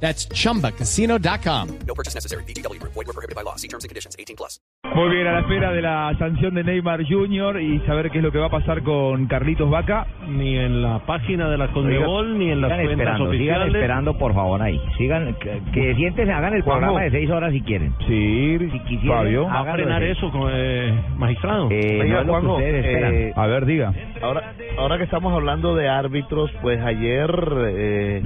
That's chumbacasino.com. No purchase necessary. BGW. Void were prohibited by law. See terms and conditions. 18 plus. Muy bien, a la espera de la sanción de Neymar Jr. y saber qué es lo que va a pasar con Carlitos Vaca. ni en la página de la Conmebol ni en las Sigan cuentas esperando, sigan oficiales. esperando, por favor, ahí. Sigan, que, que siéntense, hagan el programa de seis horas si quieren. Sí, Si quisieran, Fabio. ¿Va a frenar eso, con, eh, magistrado? Eh, Oiga, no es lo que Juanjo, ustedes esperan. eh, A ver, diga. Ahora, ahora que estamos hablando de árbitros, pues ayer eh,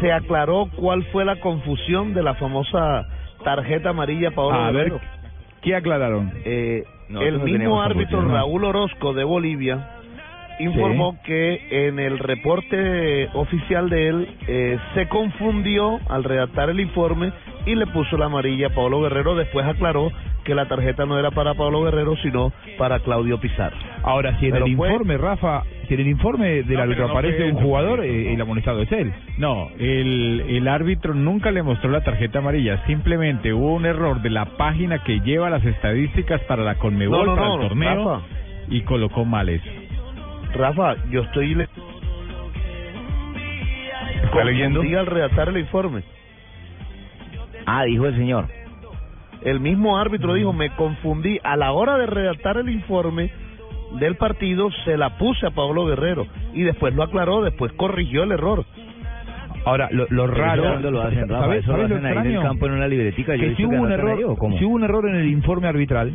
se aclaró cuál fue la confusión de la famosa tarjeta amarilla Paolo A ver, Guerrero. ¿qué aclararon? Eh, el no mismo árbitro. Raúl Orozco de Bolivia informó que en el reporte oficial de él eh, se confundió al redactar el informe y le puso la amarilla a Pablo Guerrero. Después aclaró que la tarjeta no era para Pablo Guerrero, sino para Claudio Pizarro. Ahora, si en Pero el fue- informe, Rafa, si en el informe del No, árbitro no aparece un jugador, eh, el amonestado es él. No, el, el árbitro nunca le mostró la tarjeta amarilla, simplemente hubo un error de la página que lleva las estadísticas para la Conmebol, No, no, para no, el torneo, Rafa. y colocó mal eso. Rafa, yo estoy le- ¿Está leyendo? al redactar el informe. Ah, dijo el señor. El mismo árbitro dijo, me confundí. A la hora de redactar el informe del partido, se la puse a Pablo Guerrero. Y después lo aclaró, después corrigió el error. Ahora, lo, lo raro... ¿Cuándo lo hacen, Rafa? ¿sabes- ¿Eso lo hacen ahí en el extraño? campo en una libretica? Yo que si hubo, un ahí, error, ¿o cómo? si hubo un error en el informe arbitral,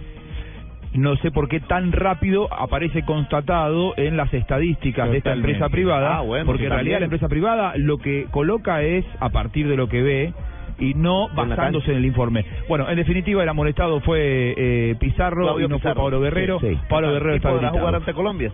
no sé por qué tan rápido aparece constatado en las estadísticas de esta empresa privada, Ah, bueno, porque en realidad la empresa privada lo que coloca es a partir de lo que ve y no basándose en el informe. Bueno, en definitiva el amonestado fue eh, Pizarro Claudio y no Pizarro. fue Pablo Guerrero. Sí, sí. Pablo Guerrero ¿Y está podrá jugar ante Colombia?